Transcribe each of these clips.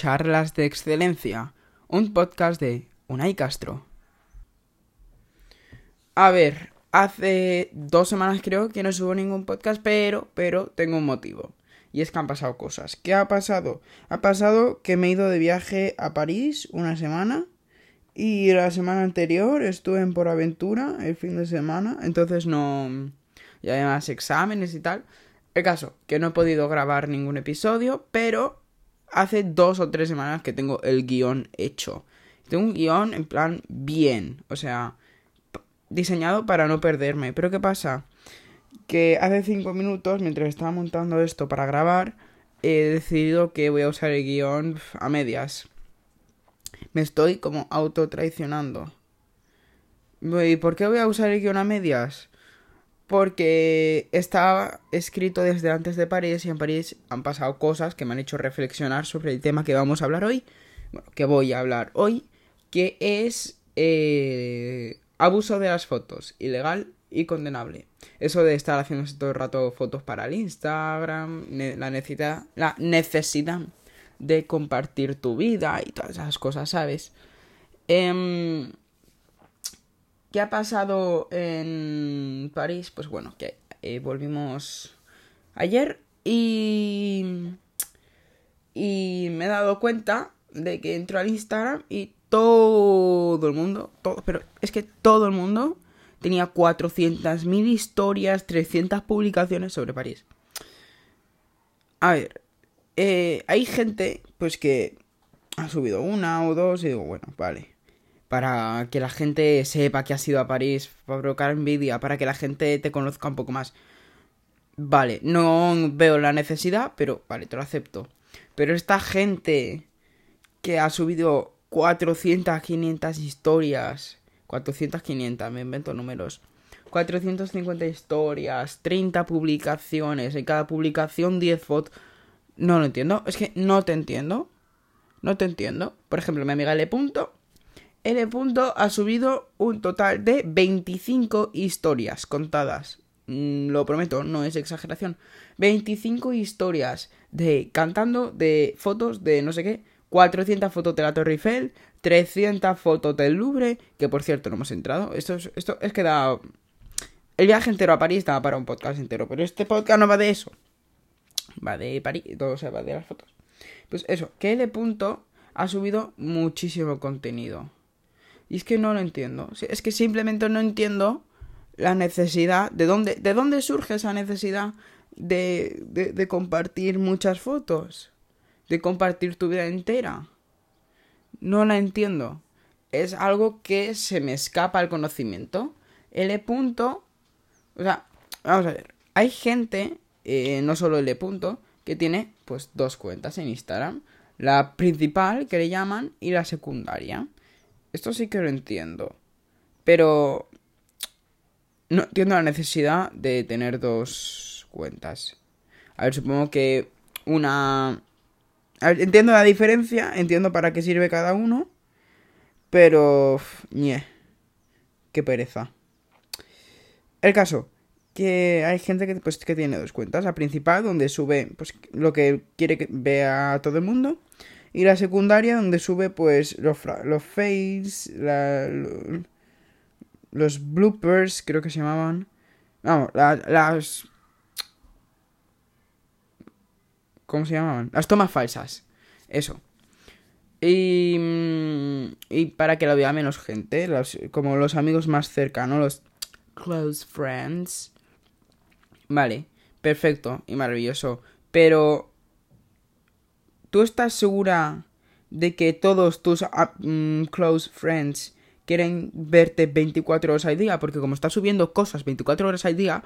Charlas de Excelencia, un podcast de Unai Castro. A ver, hace dos semanas creo que no subo ningún podcast, pero, pero tengo un motivo. Y es que han pasado cosas. ¿Qué ha pasado? Ha pasado que me he ido de viaje a París una semana. Y la semana anterior estuve en Por Aventura el fin de semana. Entonces no. Y además exámenes y tal. El caso, que no he podido grabar ningún episodio, pero hace dos o tres semanas que tengo el guion hecho. Tengo un guion en plan bien, o sea, diseñado para no perderme. Pero ¿qué pasa? Que hace cinco minutos, mientras estaba montando esto para grabar, he decidido que voy a usar el guion a medias. Me estoy como autotraicionando. ¿Y por qué voy a usar el guion a medias? Porque estaba escrito desde antes de París y en París han pasado cosas que me han hecho reflexionar sobre el tema que vamos a hablar hoy, bueno, que voy a hablar hoy, que es eh, abuso de las fotos, ilegal y condenable. Eso de estar haciendo todo el rato fotos para el Instagram, la necesidad, la necesidad de compartir tu vida y todas esas cosas, ¿sabes? Eh, ¿Qué ha pasado en París? Pues bueno, que eh, volvimos ayer y... Y me he dado cuenta de que entro al Instagram y todo el mundo, todo, pero es que todo el mundo tenía 400.000 historias, 300 publicaciones sobre París. A ver, eh, hay gente pues que ha subido una o dos y digo, bueno, vale para que la gente sepa que has ido a París, para provocar envidia, para que la gente te conozca un poco más. Vale, no veo la necesidad, pero vale, te lo acepto. Pero esta gente que ha subido 400, 500 historias, 400, 500, me invento números. 450 historias, 30 publicaciones, en cada publicación 10 fotos. No lo entiendo, es que no te entiendo. No te entiendo. Por ejemplo, mi amiga Le Punto N. ha subido un total de 25 historias contadas. Mm, lo prometo, no es exageración. 25 historias de cantando, de fotos, de no sé qué. 400 fotos de la Torre Eiffel, 300 fotos del Louvre, que por cierto no hemos entrado. Esto es, esto es que da... El viaje entero a París estaba para un podcast entero, pero este podcast no va de eso. Va de París, todo se va de las fotos. Pues eso, que L. ha subido muchísimo contenido. Y es que no lo entiendo. Es que simplemente no entiendo la necesidad. ¿De dónde, de dónde surge esa necesidad de, de, compartir muchas fotos? De compartir tu vida entera. No la entiendo. Es algo que se me escapa al conocimiento. L punto. O sea, vamos a ver. Hay gente, eh, no solo L punto, que tiene pues dos cuentas en Instagram. La principal, que le llaman, y la secundaria. Esto sí que lo entiendo. Pero no entiendo la necesidad de tener dos cuentas. A ver, supongo que una... entiendo la diferencia, entiendo para qué sirve cada uno. Pero... ñe. Qué pereza. El caso, que hay gente que, pues, que tiene dos cuentas. La principal, donde sube pues, lo que quiere que vea todo el mundo. Y la secundaria donde sube pues los, los fails, los bloopers, creo que se llamaban. Vamos, las... ¿Cómo se llamaban? Las tomas falsas. Eso. Y, mm, y para que lo vea menos gente, como los amigos más cercanos, los close friends. Vale, perfecto y maravilloso. Pero ¿Tú estás segura de que todos tus ah, mm, close friends quieren verte 24 horas al día? Porque como estás subiendo cosas 24 horas al día,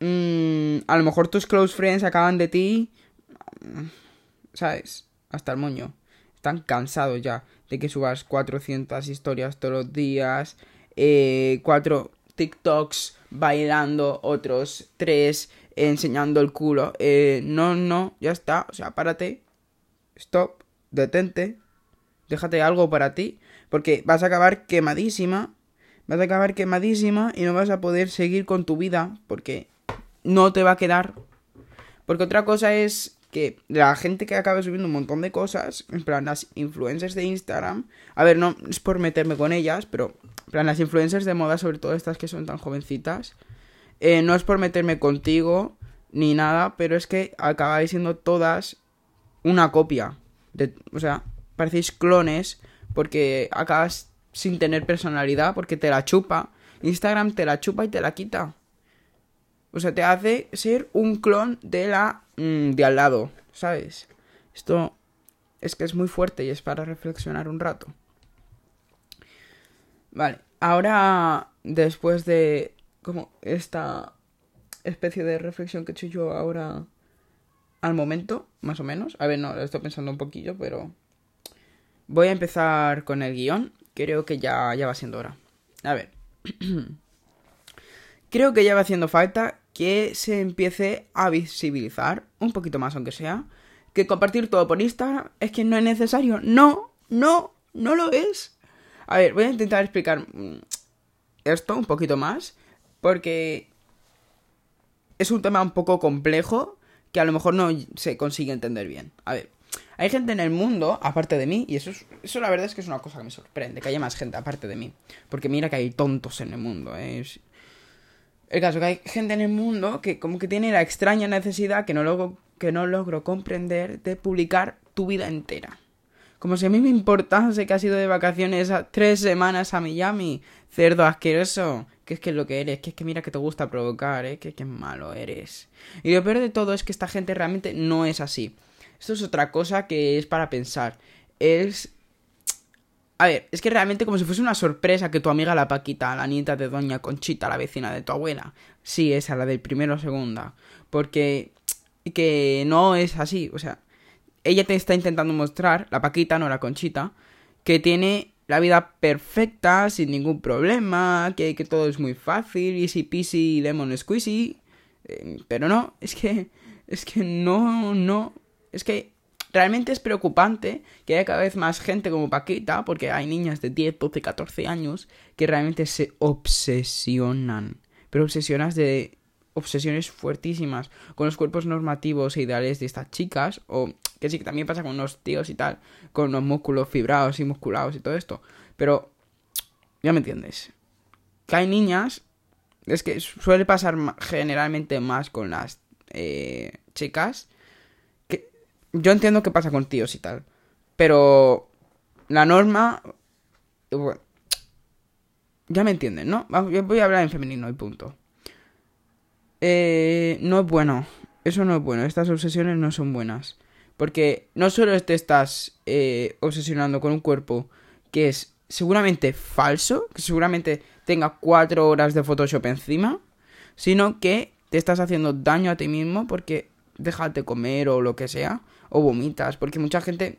mm, a lo mejor tus close friends acaban de ti, mm, ¿sabes? Hasta el moño. Están cansados ya de que subas 400 historias todos los días, eh, 4 TikToks bailando, otros 3 enseñando el culo. Eh, no, no, ya está. O sea, párate stop, detente, déjate algo para ti, porque vas a acabar quemadísima, vas a acabar quemadísima y no vas a poder seguir con tu vida, porque no te va a quedar. Porque otra cosa es que la gente que acaba subiendo un montón de cosas, en plan las influencers de Instagram, a ver, no es por meterme con ellas, pero en plan las influencers de moda, sobre todo estas que son tan jovencitas, eh, no es por meterme contigo ni nada, pero es que acabáis siendo todas una copia. De, o sea, parecéis clones porque acabas sin tener personalidad porque te la chupa. Instagram te la chupa y te la quita. O sea, te hace ser un clon de la mm, de al lado, ¿sabes? Esto es que es muy fuerte y es para reflexionar un rato. Vale, ahora después de como esta especie de reflexión que he hecho yo ahora al momento, más o menos. A ver, no, lo estoy pensando un poquillo, pero voy a empezar con el guion. Creo que ya, ya va siendo hora. A ver. Creo que ya va haciendo falta que se empiece a visibilizar, un poquito más aunque sea, que compartir todo por Instagram es que no es necesario. No, no, no lo es. A ver, voy a intentar explicar mm, esto un poquito más, porque es un tema un poco complejo que a lo mejor no se consigue entender bien. A ver, hay gente en el mundo, aparte de mí, y eso, es, eso la verdad es que es una cosa que me sorprende, que haya más gente aparte de mí. Porque mira que hay tontos en el mundo, ¿eh? El caso que hay gente en el mundo que como que tiene la extraña necesidad que no, logro, que no logro comprender de publicar tu vida entera. Como si a mí me importase que has ido de vacaciones a tres semanas a Miami. Cerdo asqueroso. Que es que lo que eres. Que es que mira que te gusta provocar, ¿eh? Que, que malo eres. Y lo peor de todo es que esta gente realmente no es así. Esto es otra cosa que es para pensar. Es a ver, es que realmente como si fuese una sorpresa que tu amiga la Paquita, la nieta de Doña Conchita, la vecina de tu abuela, sí, esa, la del primero o segunda, porque que no es así, o sea, ella te está intentando mostrar, la Paquita, no la Conchita, que tiene la vida perfecta, sin ningún problema, que, que todo es muy fácil, easy peasy, lemon squeezy, eh, pero no, es que, es que no, no, es que Realmente es preocupante que haya cada vez más gente como Paquita, porque hay niñas de 10, 12, 14 años que realmente se obsesionan. Pero obsesionas de obsesiones fuertísimas con los cuerpos normativos e ideales de estas chicas, o que sí que también pasa con los tíos y tal, con los músculos fibrados y musculados y todo esto. Pero, ya me entiendes. Que hay niñas, es que suele pasar generalmente más con las eh, chicas, yo entiendo qué pasa con tíos y tal. Pero la norma. ya me entienden, ¿no? Voy a hablar en femenino y punto. Eh, no es bueno. Eso no es bueno. Estas obsesiones no son buenas. Porque no solo te estás eh, obsesionando con un cuerpo que es seguramente falso, que seguramente tenga cuatro horas de Photoshop encima, sino que te estás haciendo daño a ti mismo porque déjate comer o lo que sea, o vomitas, porque mucha gente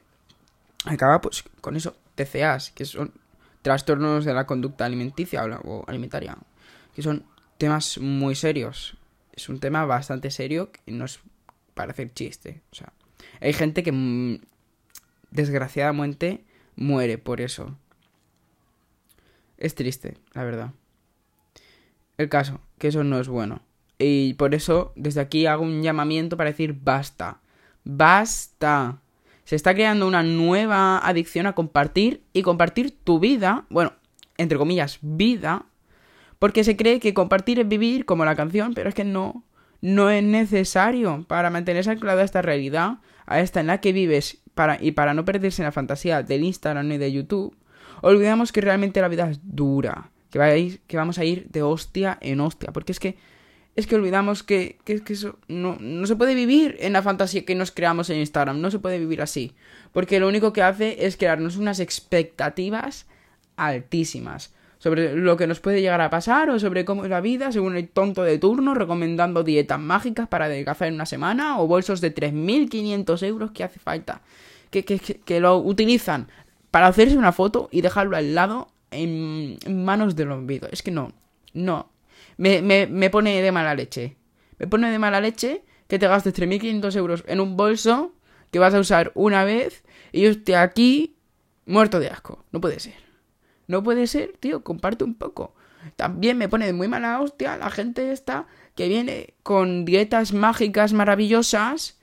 acaba pues con eso, TCAs, que son trastornos de la conducta alimenticia o alimentaria, que son temas muy serios. Es un tema bastante serio y no es para hacer chiste. O sea, hay gente que mm, desgraciadamente muere por eso. Es triste, la verdad. El caso, que eso no es bueno. Y por eso, desde aquí hago un llamamiento para decir basta. Basta. Se está creando una nueva adicción a compartir y compartir tu vida, bueno, entre comillas, vida, porque se cree que compartir es vivir como la canción, pero es que no, no es necesario para mantenerse anclado a esta realidad, a esta en la que vives para, y para no perderse en la fantasía del Instagram y de YouTube. Olvidamos que realmente la vida es dura, que, que vamos a ir de hostia en hostia, porque es que es que olvidamos que, que, que eso no, no, se puede vivir en la fantasía que nos creamos en Instagram, no se puede vivir así, porque lo único que hace es crearnos unas expectativas altísimas sobre lo que nos puede llegar a pasar o sobre cómo es la vida según el tonto de turno recomendando dietas mágicas para adelgazar en una semana o bolsos de 3.500 euros que hace falta, que, que, que, lo utilizan para hacerse una foto y dejarlo al lado en, manos del olvido. Es que no, no, me, me, me pone de mala leche. Me pone de mala leche que te gastes 3.500 euros en un bolso que vas a usar una vez y yo esté aquí muerto de asco. No puede ser. No puede ser, tío, comparte un poco. También me pone de muy mala hostia la gente esta que viene con dietas mágicas maravillosas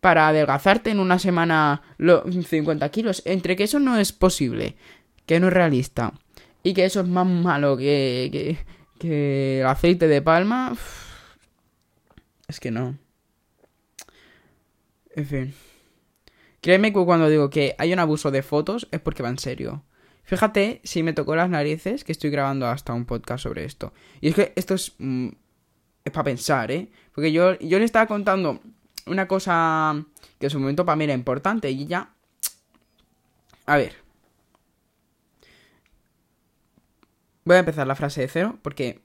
para adelgazarte en una semana los 50 kilos. Entre que eso no es posible, que no es realista, y que eso es más malo que, que, que el aceite de palma, es que no. En fin. Créeme que cuando digo que hay un abuso de fotos es porque va en serio. Fíjate si me tocó las narices que estoy grabando hasta un podcast sobre esto. Y es que esto es... Mm, es para pensar, ¿eh? Porque yo, yo le estaba contando una cosa que en su momento para mí era importante y ya... A ver. Voy a empezar la frase de cero porque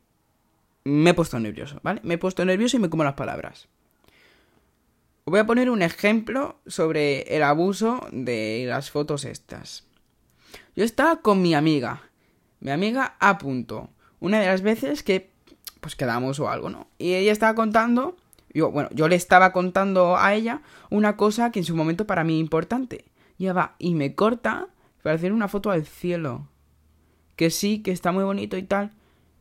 me he puesto nervioso, ¿vale? Me he puesto nervioso y me como las palabras. Voy a poner un ejemplo sobre el abuso de las fotos estas. Yo estaba con mi amiga, mi amiga A. Punto, una de las veces que pues quedamos o algo, ¿no? Y ella estaba contando, yo, bueno, yo le estaba contando a ella una cosa que en su momento para mí importante. Y ella va y me corta para hacer una foto al cielo. Que sí, que está muy bonito y tal.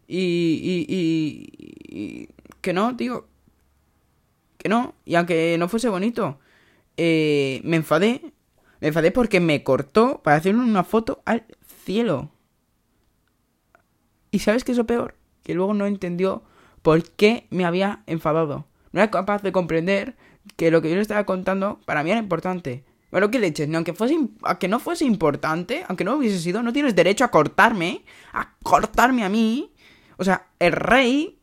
Y, y, que no, tío. Que no. Y aunque no fuese bonito, eh, me enfadé. Me enfadé porque me cortó para hacer una foto al cielo. ¿Y sabes qué es lo peor? Que luego no entendió por qué me había enfadado. No era capaz de comprender que lo que yo le estaba contando para mí era importante. Bueno, ¿qué leches? Aunque, aunque no fuese importante, aunque no hubiese sido, no tienes derecho a cortarme, a cortarme a mí. O sea, el rey,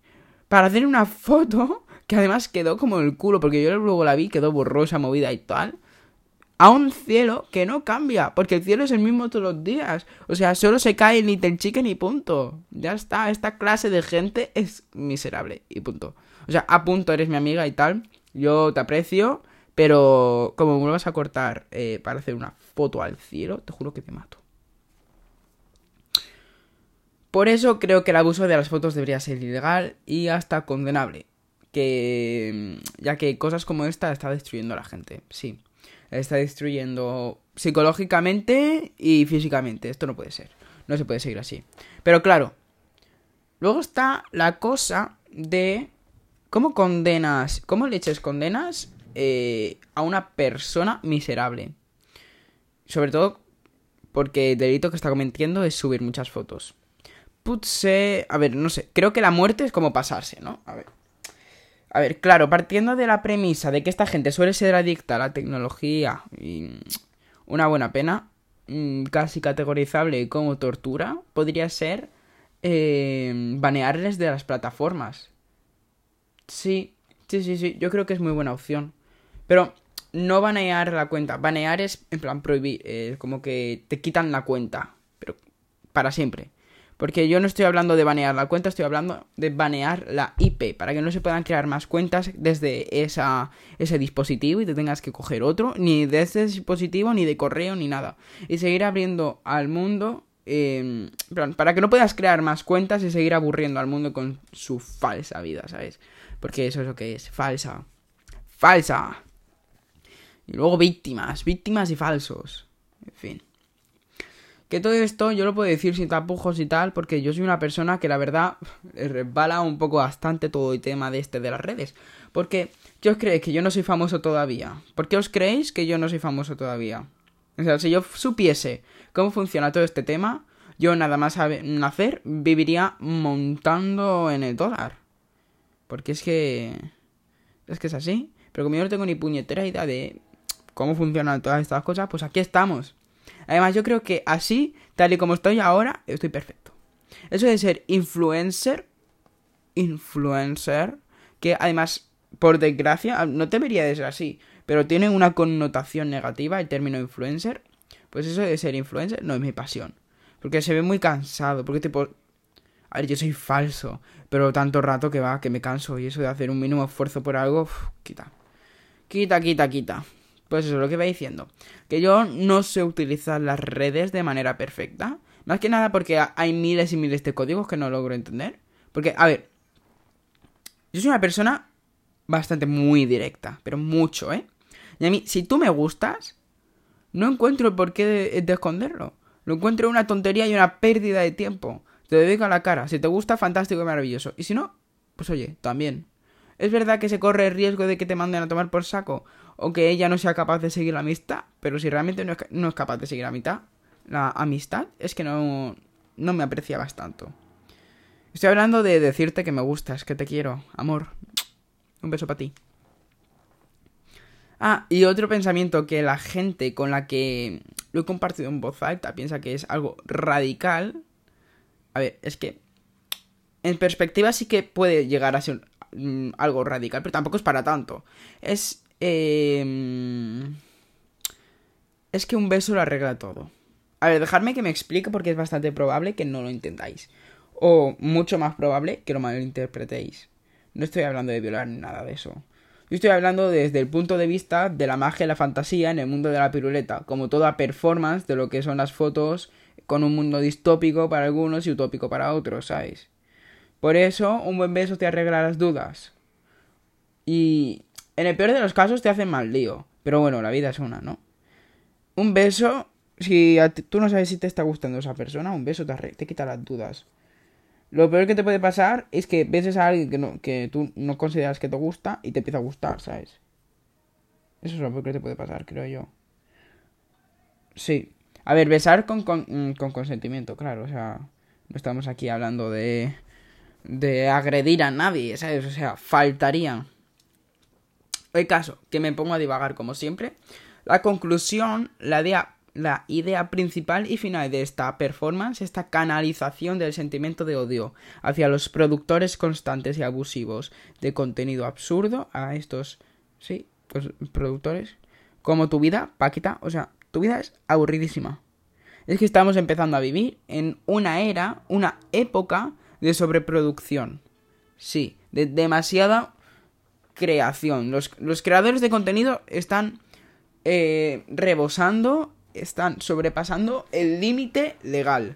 para hacer una foto que además quedó como el culo, porque yo luego la vi, quedó borrosa, movida y tal. A un cielo que no cambia, porque el cielo es el mismo todos los días. O sea, solo se cae el Little Chicken y punto. Ya está, esta clase de gente es miserable y punto. O sea, a punto eres mi amiga y tal. Yo te aprecio, pero como me vas a cortar eh, para hacer una foto al cielo, te juro que te mato. Por eso creo que el abuso de las fotos debería ser ilegal y hasta condenable. Que ya que cosas como esta está destruyendo a la gente, sí. Está destruyendo psicológicamente y físicamente. Esto no puede ser. No se puede seguir así. Pero claro, luego está la cosa de cómo condenas, cómo leches condenas eh, a una persona miserable. Sobre todo porque el delito que está cometiendo es subir muchas fotos. Putse... A ver, no sé. Creo que la muerte es como pasarse, ¿no? A ver. A ver, claro, partiendo de la premisa de que esta gente suele ser adicta a la tecnología y una buena pena, mm, casi categorizable como tortura, podría ser eh, banearles de las plataformas. Sí, sí, sí, sí, yo creo que es muy buena opción. Pero no banear la cuenta, banear es en plan prohibir, eh, como que te quitan la cuenta, pero para siempre. Porque yo no estoy hablando de banear la cuenta, estoy hablando de banear la IP, para que no se puedan crear más cuentas desde esa, ese dispositivo y te tengas que coger otro, ni de ese dispositivo, ni de correo, ni nada. Y seguir abriendo al mundo, eh, para que no puedas crear más cuentas y seguir aburriendo al mundo con su falsa vida, ¿sabes? Porque eso es lo que es, falsa. Falsa. Y luego víctimas, víctimas y falsos. En fin. Que todo esto yo lo puedo decir sin tapujos y tal, porque yo soy una persona que la verdad resbala un poco bastante todo el tema de este de las redes. Porque, ¿qué os creéis? Que yo no soy famoso todavía. ¿Por qué os creéis que yo no soy famoso todavía? O sea, si yo supiese cómo funciona todo este tema, yo nada más nacer viviría montando en el dólar. Porque es que... Es que es así. Pero como yo no tengo ni puñetera idea de cómo funcionan todas estas cosas, pues aquí estamos. Además, yo creo que así, tal y como estoy ahora, estoy perfecto. Eso de ser influencer, influencer, que además, por desgracia, no debería de ser así, pero tiene una connotación negativa el término influencer. Pues eso de ser influencer no es mi pasión. Porque se ve muy cansado, porque tipo... A ver, yo soy falso, pero tanto rato que va, que me canso. Y eso de hacer un mínimo esfuerzo por algo, quita. Quita, quita, quita. Pues eso es lo que va diciendo. Que yo no sé utilizar las redes de manera perfecta. Más que nada porque hay miles y miles de códigos que no logro entender. Porque, a ver. Yo soy una persona bastante muy directa. Pero mucho, ¿eh? Y a mí, si tú me gustas, no encuentro el porqué de, de esconderlo. Lo encuentro una tontería y una pérdida de tiempo. Te dedico a la cara. Si te gusta, fantástico y maravilloso. Y si no, pues oye, también. Es verdad que se corre el riesgo de que te manden a tomar por saco o que ella no sea capaz de seguir la amistad, pero si realmente no es, no es capaz de seguir la mitad, la amistad, es que no, no me apreciabas tanto. Estoy hablando de decirte que me gustas, que te quiero, amor. Un beso para ti. Ah, y otro pensamiento que la gente con la que lo he compartido en voz alta piensa que es algo radical. A ver, es que en perspectiva sí que puede llegar a ser mm, algo radical, pero tampoco es para tanto. Es... Eh, es que un beso lo arregla todo. A ver, dejadme que me explique porque es bastante probable que no lo intentáis. O mucho más probable que lo malinterpretéis. No estoy hablando de violar ni nada de eso. Yo estoy hablando desde el punto de vista de la magia y la fantasía en el mundo de la piruleta, como toda performance de lo que son las fotos con un mundo distópico para algunos y utópico para otros, ¿sabes? Por eso, un buen beso te arregla las dudas. Y en el peor de los casos te hacen mal lío. Pero bueno, la vida es una, ¿no? Un beso, si tú no sabes si te está gustando esa persona, un beso te, quita las dudas. Lo peor que te puede pasar es que beses a alguien que, no, que tú no consideras que te gusta y te empieza a gustar, ¿sabes? Eso es lo peor que te puede pasar, creo yo. Sí. A ver, besar con, con, mm, con consentimiento, claro. O sea, no estamos aquí hablando de, de agredir a nadie, ¿sabes? O sea, faltaría. El caso, que me pongo a divagar como siempre. La conclusión, la idea la idea principal y final de esta performance, esta canalización del sentimiento de odio hacia los productores constantes y abusivos de contenido absurdo a estos, sí, pues, productores, como tu vida, Paquita, o sea, tu vida es aburridísima. Es que estamos empezando a vivir en una era, una época de sobreproducción. Sí, de demasiada creación. Los, los creadores de contenido están eh, rebosando están sobrepasando el límite legal.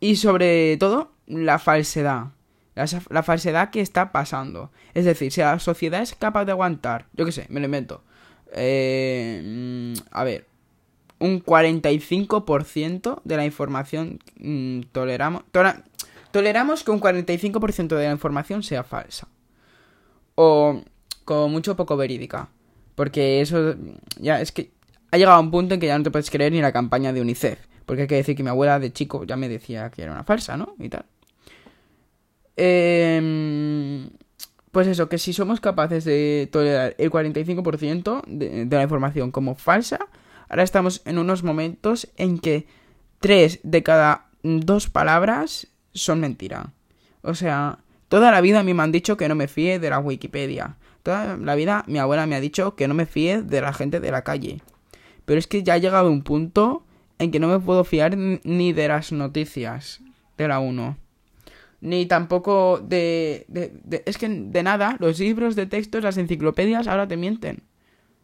Y sobre todo, la falsedad. La, falsedad que está pasando. Es decir, si la sociedad es capaz de aguantar, yo qué sé, me lo invento. Eh, a ver, un 45% de la información mm, toleramos. Toleramos que un 45% de la información sea falsa. O como mucho poco verídica. Porque eso ya es que ha llegado a un punto en que ya no te puedes creer ni la campaña de UNICEF. Porque hay que decir que mi abuela de chico ya me decía que era una falsa, ¿no? Y tal. Em, pues eso, que si somos capaces de tolerar el 45% de, de la información como falsa, ahora estamos en unos momentos en que tres de cada dos palabras son mentira. O sea, toda la vida a mí me han dicho que no me fíe de la Wikipedia. Toda la vida mi abuela me ha dicho que no me fíe de la gente de la calle. Pero es que ya ha llegado un punto en que no me puedo fiar ni de las noticias de la 1. Ni tampoco de, de, Es que de nada, los libros de textos, las enciclopedias ahora te mienten.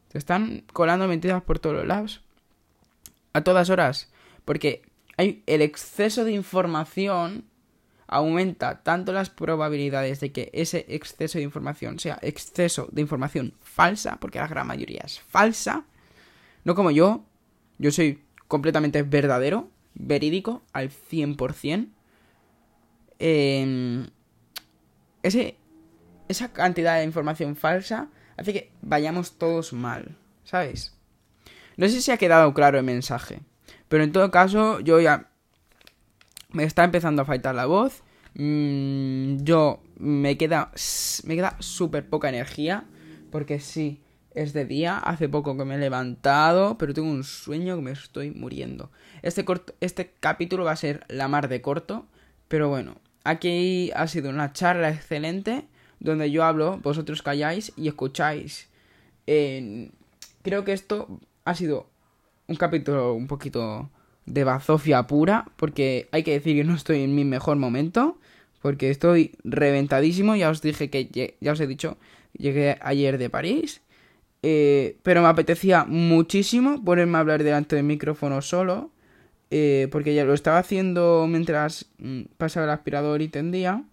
Te están colando mentiras por todos los lados. A todas horas. Porque hay el exceso de información aumenta tanto las probabilidades de que ese exceso de información sea exceso de información falsa, porque la gran mayoría es falsa, no como yo, yo soy completamente verdadero, verídico, al 100%. Eh, ese, esa cantidad de información falsa hace que vayamos todos mal, ¿sabes? No sé si ha quedado claro el mensaje, pero en todo caso yo ya me está empezando a faltar la voz. Mm, yo me queda me queda súper poca energía porque sí es de día, hace poco que me he levantado, pero tengo un sueño que me estoy muriendo. Este, este capítulo va a ser la mar de corto, pero bueno, aquí ha sido una charla excelente donde yo hablo, vosotros calláis y escucháis. creo que esto ha sido un capítulo un poquito de bazofia pura, porque hay que decir que no estoy en mi mejor momento, porque estoy reventadísimo, ya os dije que, ya os he dicho, llegué ayer de París eh, pero me apetecía muchísimo ponerme a hablar delante del micrófono solo. Eh, porque ya lo estaba haciendo mientras mm, pasaba el aspirador y tendía.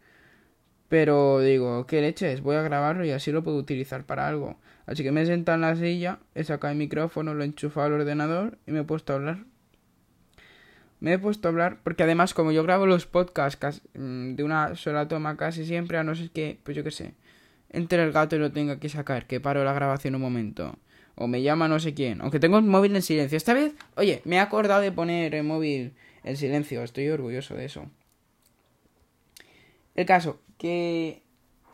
Pero digo, ¿qué leches? Voy a grabarlo y así lo puedo utilizar para algo. Así que me he sentado en la silla, he sacado el micrófono, lo he enchufado al ordenador y me he puesto a hablar. Me he puesto a hablar porque además como yo grabo los podcasts mm, de una sola toma casi siempre, a no ser que, pues yo qué sé, entre el gato y lo tenga que sacar, que paro la grabación un momento. O me llama no sé quién. Aunque tengo el móvil en silencio. Esta vez, oye, me he acordado de poner el móvil en silencio. Estoy orgulloso de eso. El caso, que,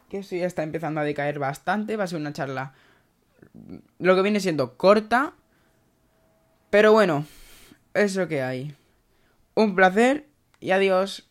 que esto ya está empezando a decaer bastante. Va a ser una charla, lo que viene siendo corta. Pero bueno, es lo que hay. Un placer y adiós.